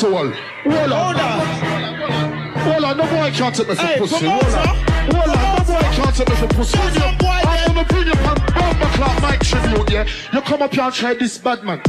pussy wall. Hold on. Hold on, no boy can't take me for pussy. Hold on. Hold on, no boy can't take me for pussy. I'm gonna bring you from Bomber Clark Mike tribute, yeah? You come up here and try this bad man.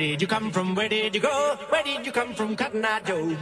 did you come from? Where did you go? Where did you come from, Cotton Eye Joe?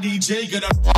DJ gonna.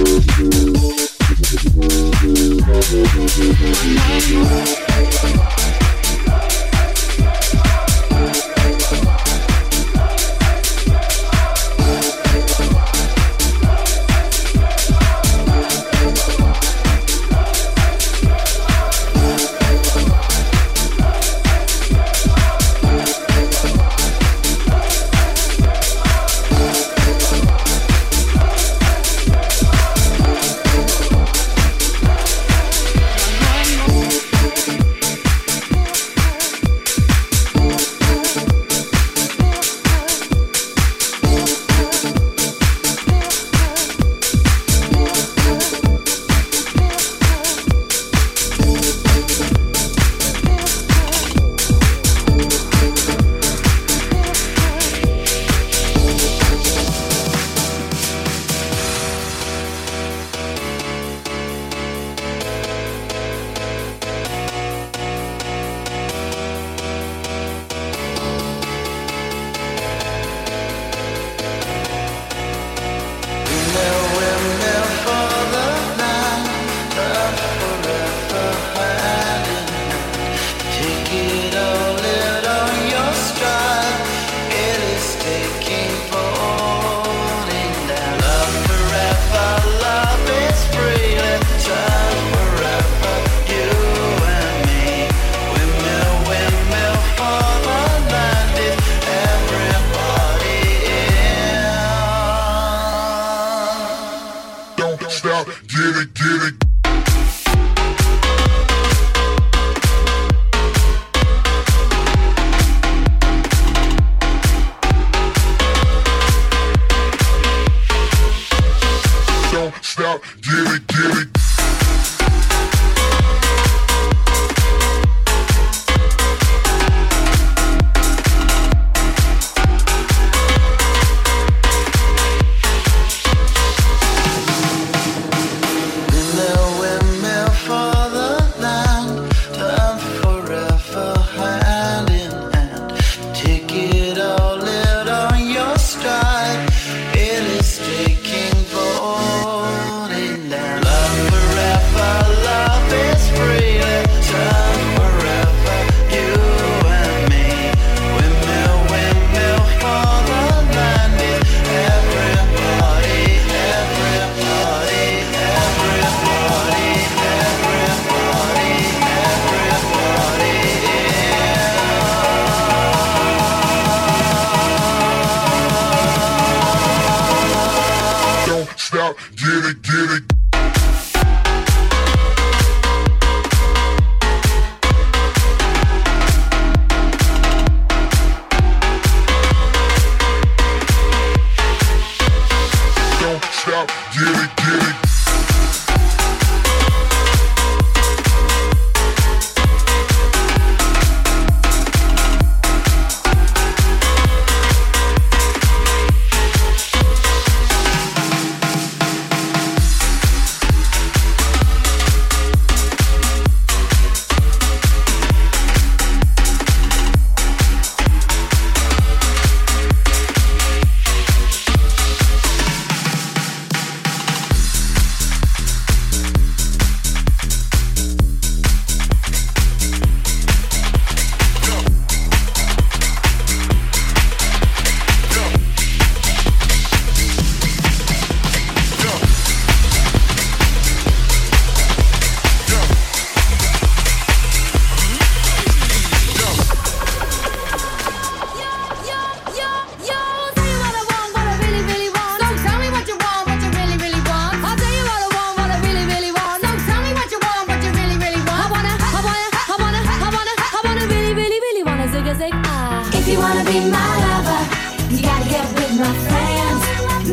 wanna be my lover, you gotta get with my friends.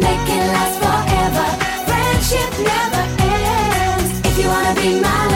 Make it last forever. Friendship never ends. If you wanna be my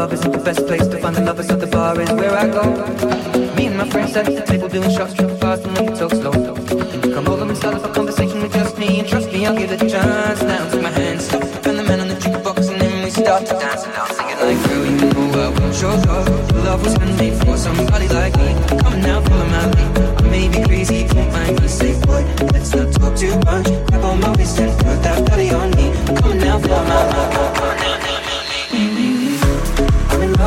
Club isn't the best place to find the lovers, so the bar is where I go. Me and my friends at the table doing shots, tripping fast and we talk slow. Come over and start up a conversation with just me, and trust me, I'll give it a chance. Now take my hand, stop, Van the Man on the jukebox, and then we start to dance and I'll sing it like, girl, you know I want your love. Love was handmade for somebody like me. Come now, follow my lead. I may be crazy, don't mind me, say boy, let's not talk too much. Grab on my waist and put that body on me. Come now, follow my lead. Come now, now, I'm in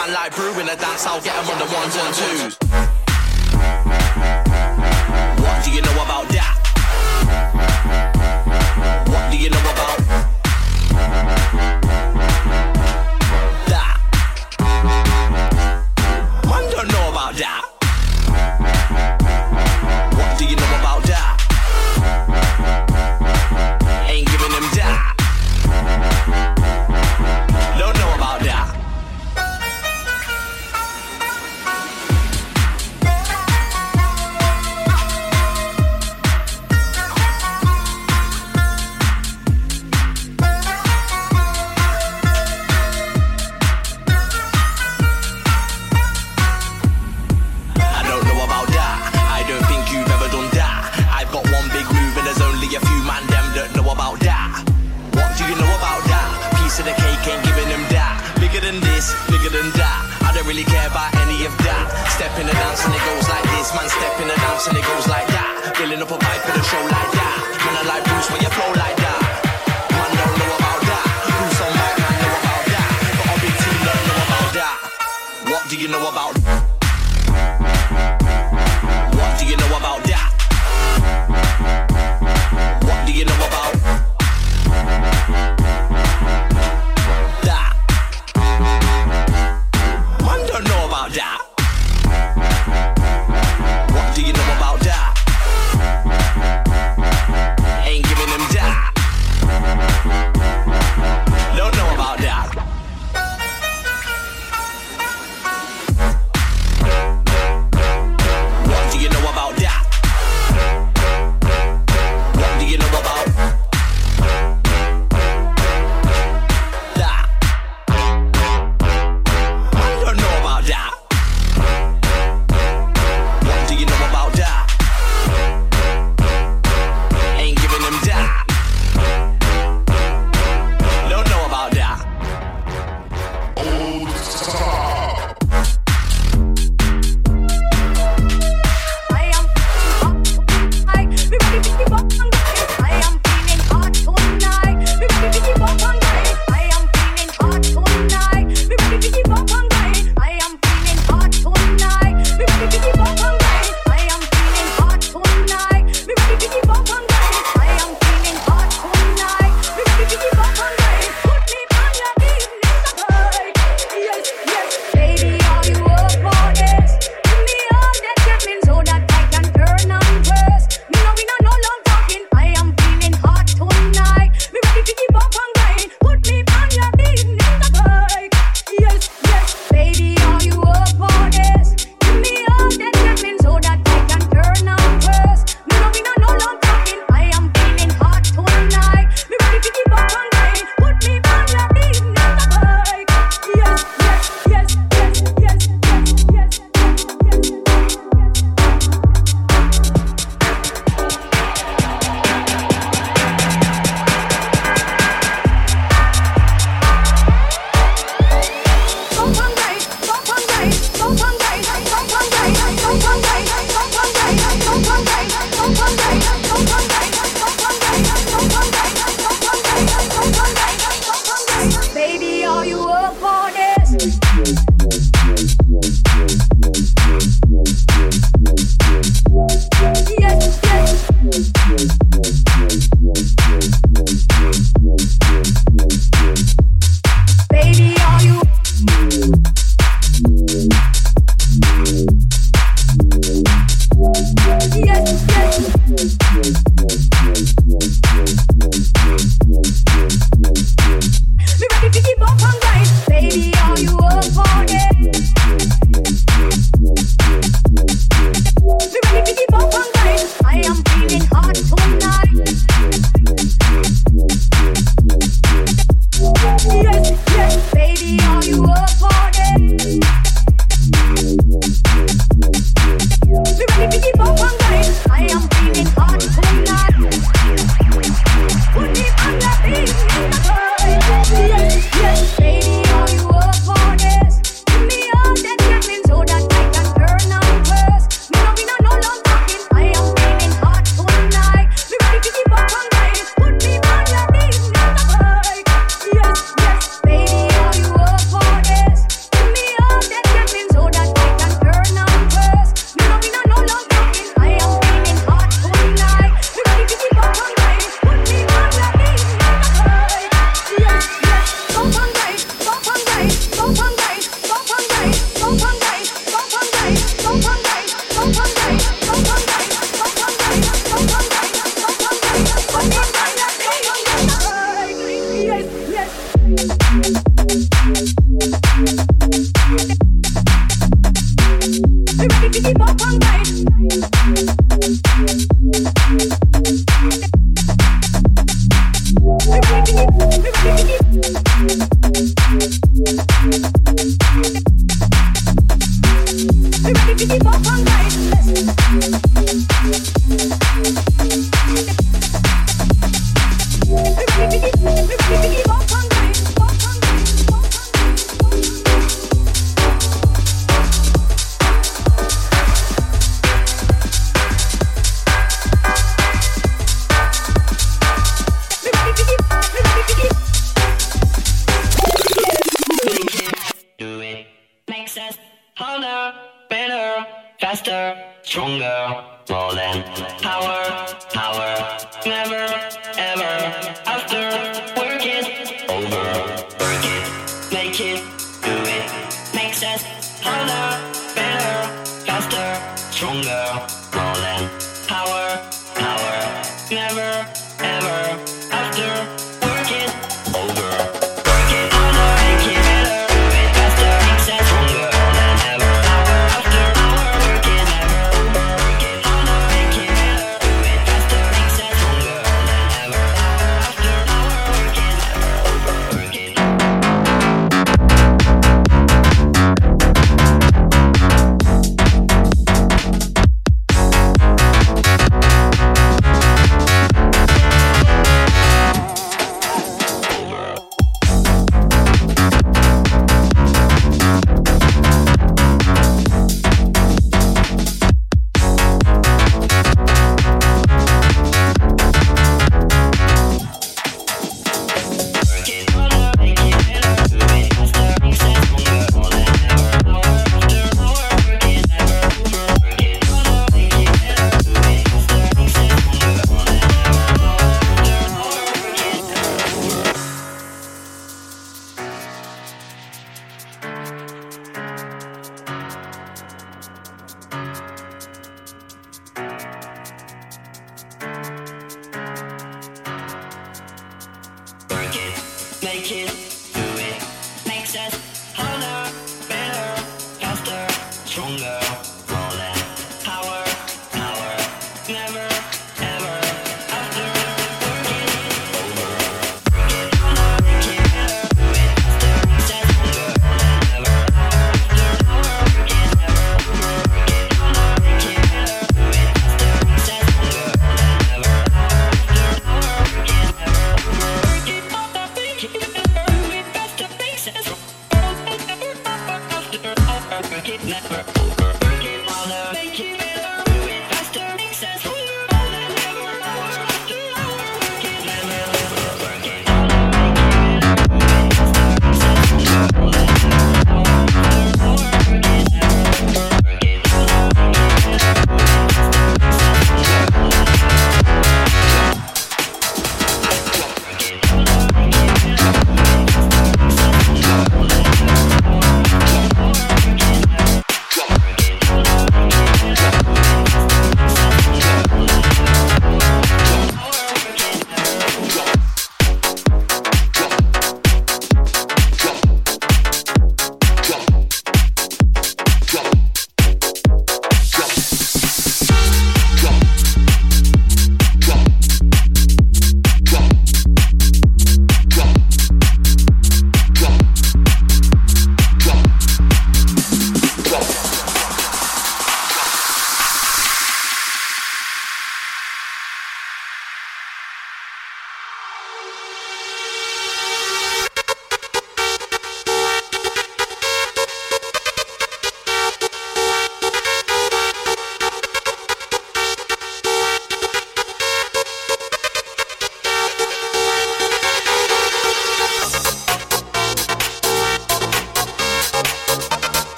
Man like brewing a dance, I'll get them on the ones and twos.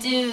Do